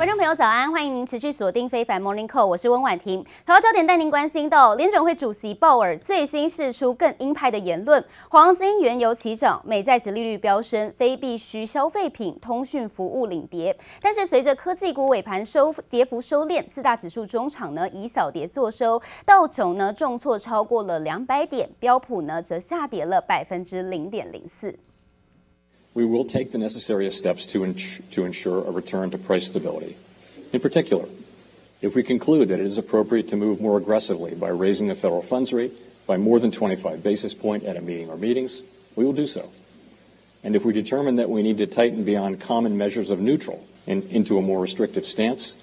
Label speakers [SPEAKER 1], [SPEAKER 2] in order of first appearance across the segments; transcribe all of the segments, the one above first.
[SPEAKER 1] 观众朋友早安，欢迎您持续锁定非凡 Morning Call，我是温婉婷。头条焦点带您关心到，联准会主席鲍尔最新释出更鹰派的言论，黄金、原油齐涨，美债殖利率飙升，非必需消费品、通讯服务领跌。但是随着科技股尾盘收跌幅收敛，四大指数中场呢以小跌作收，道琼呢重挫超过了两百点，标普呢则下跌了百分之零点零四。
[SPEAKER 2] We will take the necessary steps to, ensure, to ensure a return to price stability. In particular, if we conclude that it is appropriate to move more aggressively by raising the federal funds rate by more than 25 basis point at a meeting or meetings, we will do so. And if we determine that we need to tighten beyond common measures of neutral and into a more restrictive stance,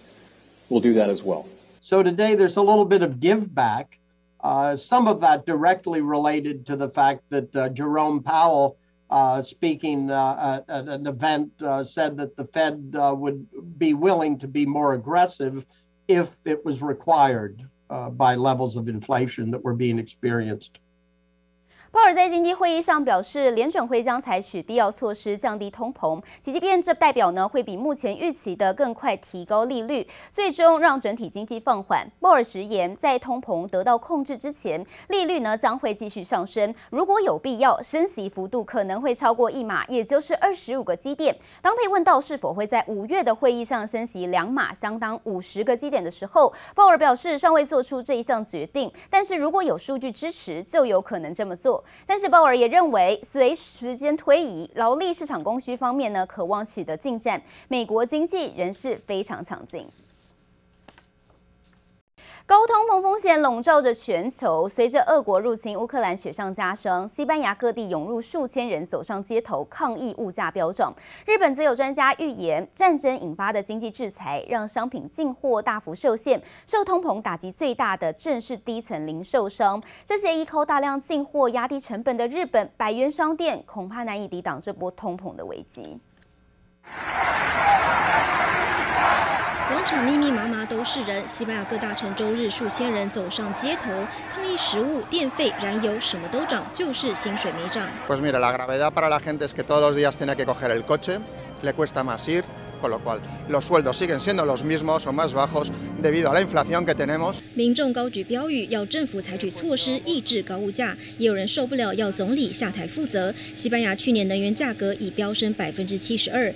[SPEAKER 2] we'll do that as well.
[SPEAKER 3] So today there's a little bit of give back. Uh, some of that directly related to the fact that uh, Jerome Powell uh, speaking uh, at, an event, uh, said that the Fed uh, would be willing to be more aggressive if it was required uh, by levels of inflation that were being experienced.
[SPEAKER 1] 鲍尔在经济会议上表示，联准会将采取必要措施降低通膨，即便这代表呢会比目前预期的更快提高利率，最终让整体经济放缓。鲍尔直言，在通膨得到控制之前，利率呢将会继续上升，如果有必要，升息幅度可能会超过一码，也就是二十五个基点。当被问到是否会在五月的会议上升息两码，相当五十个基点的时候，鲍尔表示尚未做出这一项决定，但是如果有数据支持，就有可能这么做。但是鲍尔也认为，随时间推移，劳力市场供需方面呢，渴望取得进展，美国经济仍是非常强劲。高通膨风险笼罩着全球，随着俄国入侵乌克兰雪上加霜，西班牙各地涌入数千人走上街头抗议物价飙涨。日本则有专家预言，战争引发的经济制裁让商品进货大幅受限，受通膨打击最大的正是低层零售商。这些依靠大量进货压低成本的日本百元商店，恐怕难以抵挡这波通膨的危机。
[SPEAKER 4] 广场密密麻麻都是人，西班牙各大城周日数千人走上街头抗议食物、电费、燃油什么都涨，就是薪水没涨。
[SPEAKER 5] Pues mira, la gravedad para la gente es que todos los días tiene que coger el coche, le cuesta más ir, con lo cual los sueldos siguen siendo los mismos o más bajos debido a la inflación que tenemos。
[SPEAKER 4] 民众高举标语，要政府采取措施抑制高物价，也有人受不了，要总理下台负责。西班牙去年能源价格已飙升百分之七十二。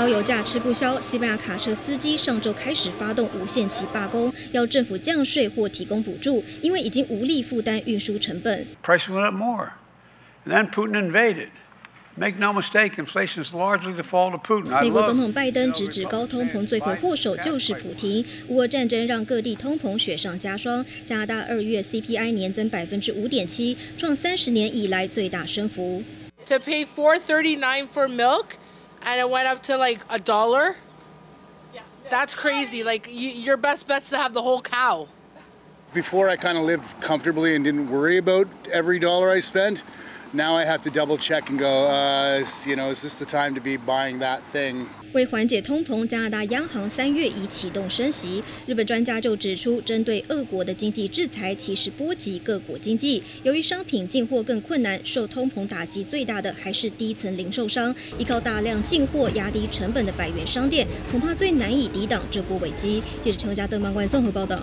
[SPEAKER 4] 高油价吃不消，西班牙卡车司机上周开始发动无限期罢工，要政府降税或提供补助，因为已经无力负担运输成本。
[SPEAKER 6] Price went up more. Then Putin invaded. Make no mistake, inflation is largely the fault of Putin.
[SPEAKER 4] 美国总统拜登直指高通膨罪魁祸首就是普廷。乌俄战争让各地通膨雪上加霜，加拿大二月 CPI 年增百分之五点七，创三十年以来最大升幅。
[SPEAKER 7] To pay four thirty nine for milk. And it went up to like a dollar. Yeah. That's crazy. Like your best bet's to have the whole cow.
[SPEAKER 8] Before I kind of lived comfortably and didn't worry about every dollar I spent. Now I have to double check and go, uh, you know, is this the time to be buying that thing?
[SPEAKER 4] 为缓解通膨，加拿大央行三月已启动升息。日本专家就指出，针对俄国的经济制裁其实波及各国经济。由于商品进货更困难，受通膨打击最大的还是低层零售商。依靠大量进货压低成本的百元商店，恐怕最难以抵挡这波危机。记者陈家德、曼冠综合报道。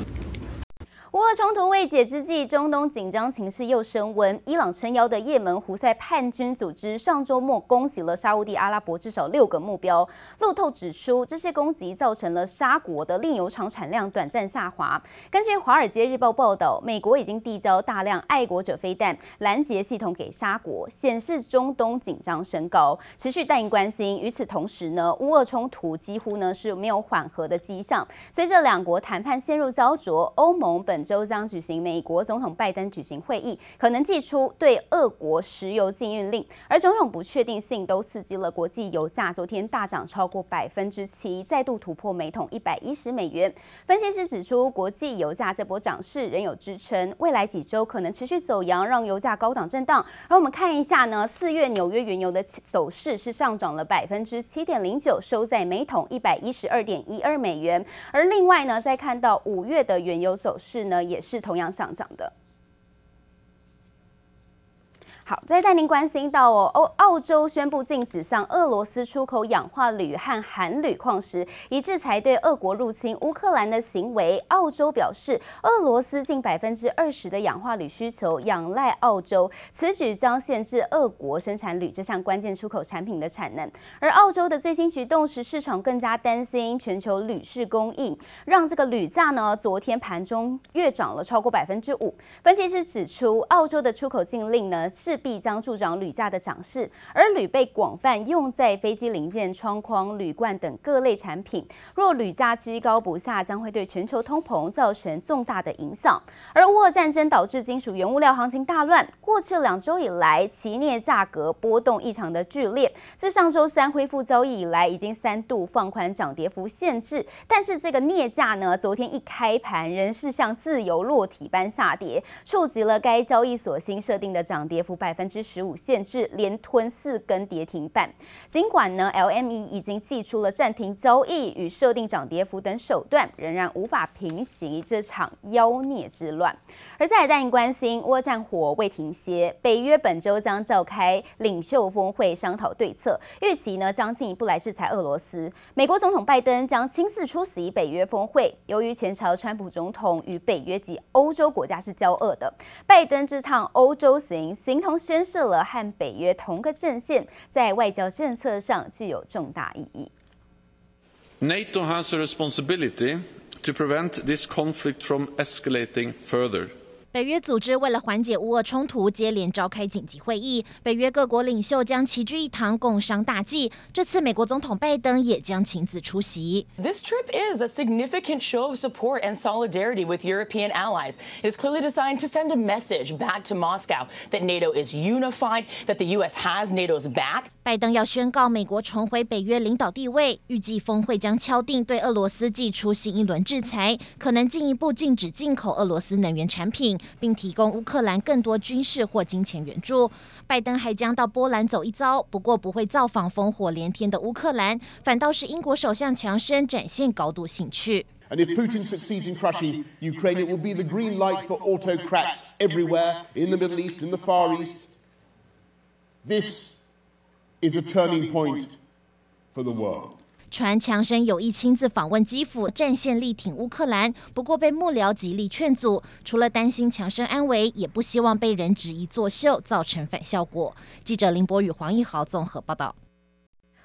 [SPEAKER 1] 乌俄冲突未解之际，中东紧张情势又升温。伊朗撑腰的叶门胡塞叛军组织上周末攻击了沙乌地阿拉伯至少六个目标。路透指出，这些攻击造成了沙国的炼油厂产量短暂下滑。根据《华尔街日报》报道，美国已经递交大量爱国者飞弹拦截系统给沙国，显示中东紧张升高，持续带引关心。与此同时呢，乌俄冲突几乎呢是没有缓和的迹象。随着两国谈判陷入胶着，欧盟本本周将举行美国总统拜登举行会议，可能祭出对俄国石油禁运令，而种种不确定性都刺激了国际油价，昨天大涨超过百分之七，再度突破每桶一百一十美元。分析师指出，国际油价这波涨势仍有支撑，未来几周可能持续走扬，让油价高档震荡。而我们看一下呢，四月纽约原油的走势是上涨了百分之七点零九，收在每桶一百一十二点一二美元。而另外呢，再看到五月的原油走势呢，也是同样上涨的。好，再带您关心到哦，澳澳洲宣布禁止向俄罗斯出口氧化铝和含铝矿石，以制裁对俄国入侵乌克兰的行为。澳洲表示，俄罗斯近百分之二十的氧化铝需求仰赖澳洲，此举将限制俄国生产铝这项关键出口产品的产能。而澳洲的最新举动使市场更加担心全球铝市供应，让这个铝价呢，昨天盘中跃涨了超过百分之五。分析师指出，澳洲的出口禁令呢是。必将助长铝价的涨势，而铝被广泛用在飞机零件、窗框、铝罐等各类产品。若铝价居高不下，将会对全球通膨造成重大的影响。而乌俄战争导致金属原物料行情大乱，过去两周以来，其镍价格波动异常的剧烈。自上周三恢复交易以来，已经三度放宽涨跌幅限制，但是这个镍价呢，昨天一开盘仍是像自由落体般下跌，触及了该交易所新设定的涨跌幅百百分之十五限制，连吞四根跌停板。尽管呢，LME 已经祭出了暂停交易与设定涨跌幅等手段，仍然无法平息这场妖孽之乱。而在带您关心，乌俄战火未停歇，北约本周将召开领袖峰会商讨对策，预期呢将进一步来制裁俄罗斯。美国总统拜登将亲自出席北约峰会。由于前朝川普总统与北约及欧洲国家是交恶的，拜登这趟欧洲行形同宣示了和北约同个阵线，在外交政策上具有重大意义。
[SPEAKER 9] NATO has a responsibility to prevent this conflict from escalating further.
[SPEAKER 10] 北约组织为了缓解乌俄冲突，接连召开紧急会议。北约各国领袖将齐聚一堂，共商大计。这次美国总统拜登也将亲自出席。
[SPEAKER 11] This trip is a significant show of support and solidarity with European allies. It is clearly designed to send a message back to Moscow that NATO is unified, that the U.S. has NATO's back.
[SPEAKER 10] 拜登要宣告美国重回北约领导地位，预计峰会将敲定对俄罗斯祭出新一轮制裁，可能进一步禁止进口俄罗斯能源产品。并提供乌克兰更多军事或金钱援助。拜登还将到波兰走一遭，不过不会造访烽火连天的乌克兰，反倒是英国首相强生展现高度兴趣。
[SPEAKER 12] And if Putin succeeds in crushing Ukraine, it will be the green light for autocrats everywhere in the Middle East, in the Far East. This is a turning point for the world.
[SPEAKER 10] 传强生有意亲自访问基辅，战线力挺乌克兰，不过被幕僚极力劝阻。除了担心强生安危，也不希望被人质疑作秀，造成反效果。记者林博宇、黄义豪综合报道。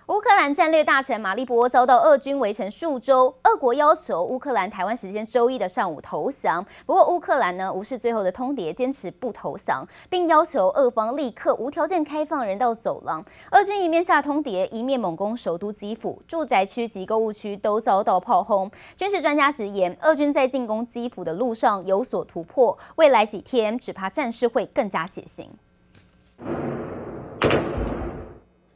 [SPEAKER 1] 乌克兰战略大臣马利波遭到俄军围城数周，俄国要求乌克兰台湾时间周一的上午投降。不过乌克兰呢无视最后的通牒，坚持不投降，并要求俄方立刻无条件开放人道走廊。俄军一面下通牒，一面猛攻首都基辅，住宅区及购物区都遭到炮轰。军事专家直言，俄军在进攻基辅的路上有所突破，未来几天只怕战事会更加血腥。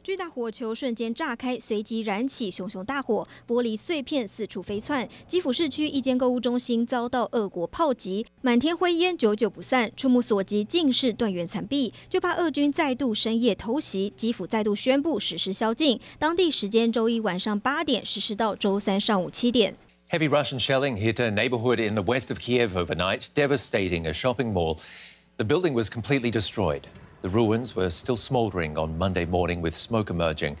[SPEAKER 4] 巨大火球瞬间炸开，随即燃起熊熊大火，玻璃碎片四处飞窜。基辅市区一间购物中心遭到俄国炮击，满天灰烟久久不散，触目所及尽是断垣残壁。就怕俄军再度深夜偷袭，基辅再度宣布实施宵禁，当地时间周一晚上八点实施到周三上午七点。
[SPEAKER 13] Heavy Russian shelling hit a neighborhood in the west of Kiev overnight, devastating a shopping mall. The building was completely destroyed. The ruins were still smoldering on Monday morning with smoke emerging.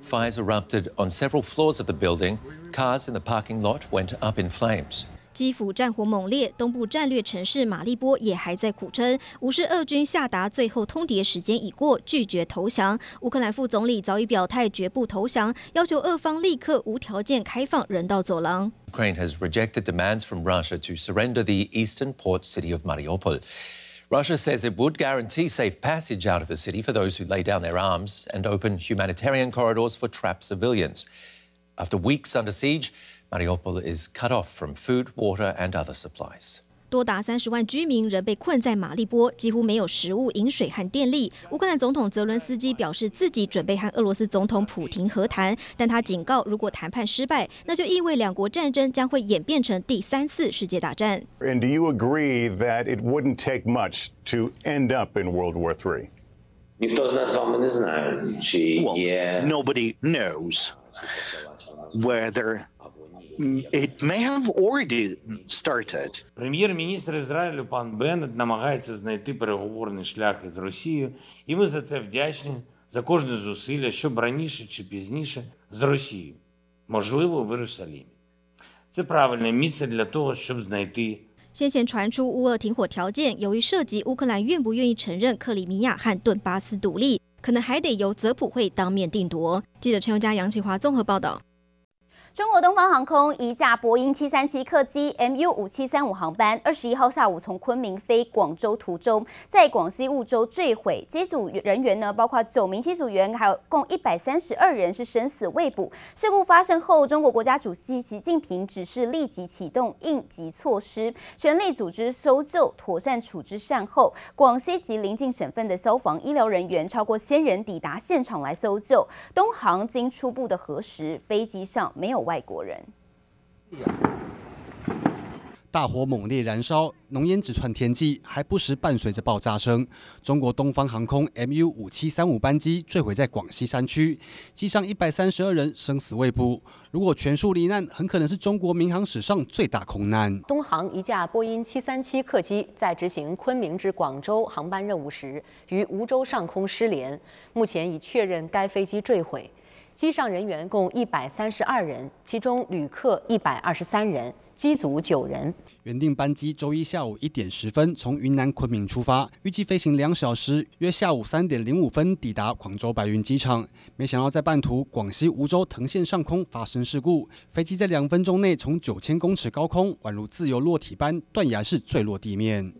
[SPEAKER 13] Fires erupted on several floors of the building. Cars in the parking lot went up in flames.
[SPEAKER 4] 基辅战火猛烈，东部战略城市马利波也还在苦撑。无视俄军下达最后通牒时间已过，拒绝投降。乌克兰副总理早已表态绝不投降，要求俄方立刻无条件开放人道走廊。
[SPEAKER 13] Ukraine has rejected demands from Russia to surrender the eastern port city of Mariupol. Russia says it would guarantee safe passage out of the city for those who lay down their arms and open humanitarian corridors for trapped civilians. After weeks under siege, Mariupol is cut off from food, water, and other supplies.
[SPEAKER 4] 多达三十万居民仍被困在马利波，几乎没有食物、饮水和电力。乌克兰总统泽伦斯基表示自己准备和俄罗斯总统普廷和谈，但他警告，如果谈判失败，那就意味两国战争将会演变成第三次世界大战。
[SPEAKER 14] And do you agree that it wouldn't take much to end up in World War III?
[SPEAKER 15] Well, nobody knows whether it may have already started.
[SPEAKER 16] Прем'єр-міністр Ізраїлю пан Беннет намагається знайти переговорний шлях із Росією, і ми за це вдячні за кожне зусилля, щоб раніше чи пізніше з Росією, можливо, в Єрусалімі. Це правильне місце для того, щоб знайти
[SPEAKER 4] 先前传出乌俄停火条件，由于涉及乌克兰愿不愿意承认克里米亚和顿巴斯独立，可能还得由泽普会当面定夺。记者陈宥嘉、杨启华综合报道。
[SPEAKER 1] 中国东方航空一架波音七三七客机 MU 五七三五航班，二十一号下午从昆明飞广州途中，在广西梧州坠毁。机组人员呢，包括九名机组员，还有共一百三十二人是生死未卜。事故发生后，中国国家主席习近平指示立即启动应急措施，全力组织搜救，妥善处置善后。广西及邻近省份的消防医疗人员超过千人抵达现场来搜救。东航经初步的核实，飞机上没有外国人。
[SPEAKER 17] 大火猛烈燃烧，浓烟直窜天际，还不时伴随着爆炸声。中国东方航空 MU 五七三五班机坠毁在广西山区，机上一百三十二人生死未卜。如果全数罹难，很可能是中国民航史上最大空难。
[SPEAKER 18] 东航一架波音七三七客机在执行昆明至广州航班任务时，于梧州上空失联，目前已确认该飞机坠毁。机上人员共一百三十二人，其中旅客一百二十三人，机组九人。
[SPEAKER 17] 原定班机周一下午一点十分从云南昆明出发，预计飞行两小时，约下午三点零五分抵达广州白云机场。没想到在半途广西梧州藤县上空发生事故，飞机在两分钟内从九千公尺高空宛如自由落体般断崖式坠落地面。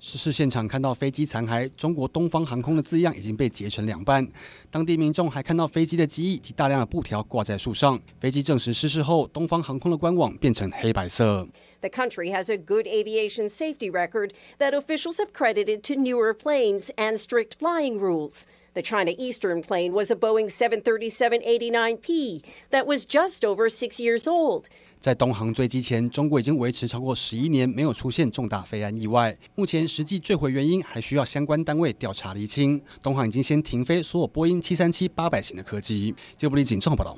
[SPEAKER 17] 失事现场看到飞机残骸，中国东方航空的字样已经被截成两半。当地民众还看到飞机的机翼及大量的布条挂在树上。飞机证实失事后，东方航空的官网变成黑白。
[SPEAKER 19] The country has a good aviation safety record that officials have credited to newer planes and strict flying rules. The China Eastern plane was a Boeing 737-89P that was just over six years old.
[SPEAKER 17] 在东航坠机前，中国已经维持超过十一年没有出现重大飞安意外。目前实际坠毁原因还需要相关单位调查厘清。东航已经先停飞所有波音737-800型的客机。记者李锦综合报道。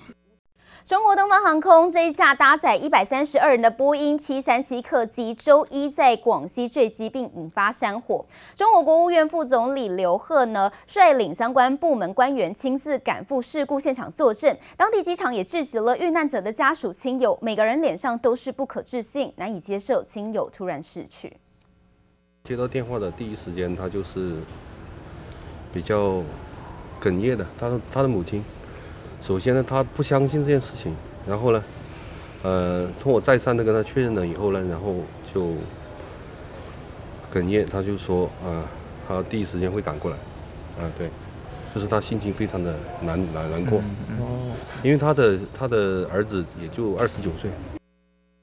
[SPEAKER 1] 中国东方航空这一架搭载一百三十二人的波音七三七客机，周一在广西坠机并引发山火。中国国务院副总理刘鹤呢，率领相关部门官员亲自赶赴事故现场作证。当地机场也聚集了遇难者的家属亲友，每个人脸上都是不可置信，难以接受亲友突然逝去。
[SPEAKER 20] 接到电话的第一时间，他就是比较哽咽的，他的他的母亲。首先呢，他不相信这件事情，然后呢，呃，从我再三的跟他确认了以后呢，然后就哽咽，他就说，啊、呃，他第一时间会赶过来，啊，对，就是他心情非常的难难难过，哦，因为他的他的儿子也就二十九岁。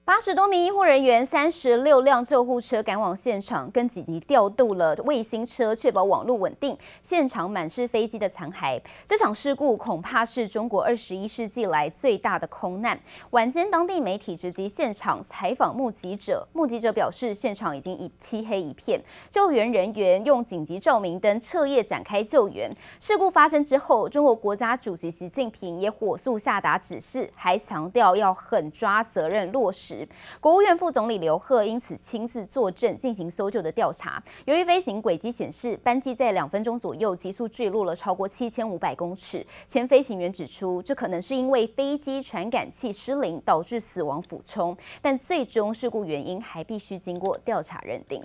[SPEAKER 1] 八十多名医护人员、三十六辆救护车赶往现场，更紧急调度了卫星车，确保网络稳定。现场满是飞机的残骸。这场事故恐怕是中国二十一世纪来最大的空难。晚间，当地媒体直击现场采访目击者，目击者表示，现场已经一漆黑一片，救援人员用紧急照明灯彻夜展开救援。事故发生之后，中国国家主席习近平也火速下达指示，还强调要狠抓责任落实。国务院副总理刘鹤因此亲自坐镇进行搜救的调查。由于飞行轨迹显示，班机在两分钟左右急速坠落了超过七千五百公尺。前飞行员指出，这可能是因为飞机传感器失灵导致死亡俯冲，但最终事故原因还必须经过调查认定。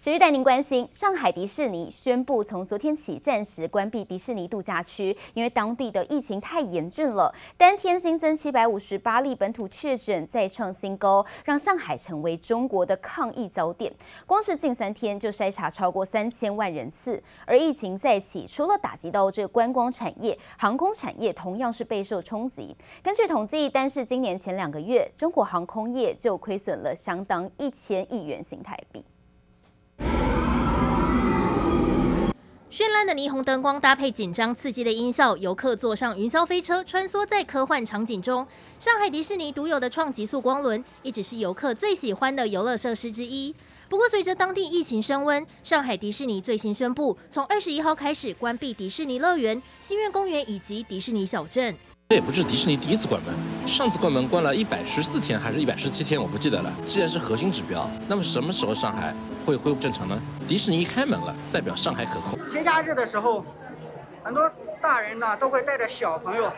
[SPEAKER 1] 持续带您关心，上海迪士尼宣布从昨天起暂时关闭迪士尼度假区，因为当地的疫情太严峻了，当天新增七百五十八例本土确诊再创新高，让上海成为中国的抗疫焦点。光是近三天就筛查超过三千万人次，而疫情再起，除了打击到这个观光产业，航空产业同样是备受冲击。根据统计，单是今年前两个月，中国航空业就亏损了相当一千亿元新台币。
[SPEAKER 21] 绚烂的霓虹灯光搭配紧张刺激的音效，游客坐上云霄飞车，穿梭在科幻场景中。上海迪士尼独有的创极速光轮，一直是游客最喜欢的游乐设施之一。不过，随着当地疫情升温，上海迪士尼最新宣布，从二十一号开始关闭迪士尼乐园、心愿公园以及迪士尼小镇。
[SPEAKER 22] 这也不是迪士尼第一次关门，上次关门关了一百十四天还是一百十七天，我不记得了。既然是核心指标，那么什么时候上海会恢复正常呢？迪士尼一开门了，代表上海可控。
[SPEAKER 23] 节假日的时候，很多大人呢都会带着小朋友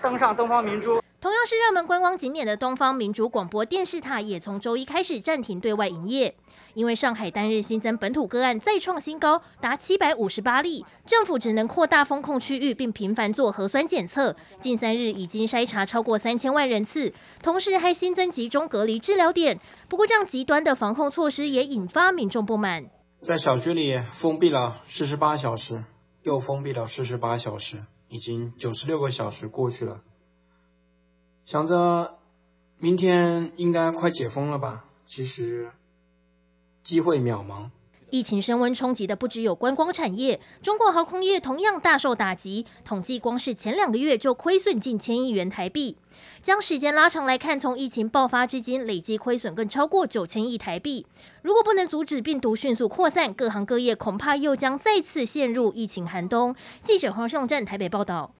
[SPEAKER 23] 登上东方明珠。
[SPEAKER 21] 同样是热门观光景点的东方明珠广播电视塔，也从周一开始暂停对外营业。因为上海单日新增本土个案再创新高，达七百五十八例，政府只能扩大封控区域，并频繁做核酸检测。近三日已经筛查超过三千万人次，同时还新增集中隔离治疗点。不过，这样极端的防控措施也引发民众不满。
[SPEAKER 24] 在小区里封闭了四十八小时，又封闭了四十八小时，已经九十六个小时过去了。想着明天应该快解封了吧？其实。机会渺茫。
[SPEAKER 21] 疫情升温冲击的不只有观光产业，中国航空业同样大受打击。统计光是前两个月就亏损近千亿元台币。将时间拉长来看，从疫情爆发至今，累计亏损更超过九千亿台币。如果不能阻止病毒迅速扩散，各行各业恐怕又将再次陷入疫情寒冬。记者黄胜战台北报道。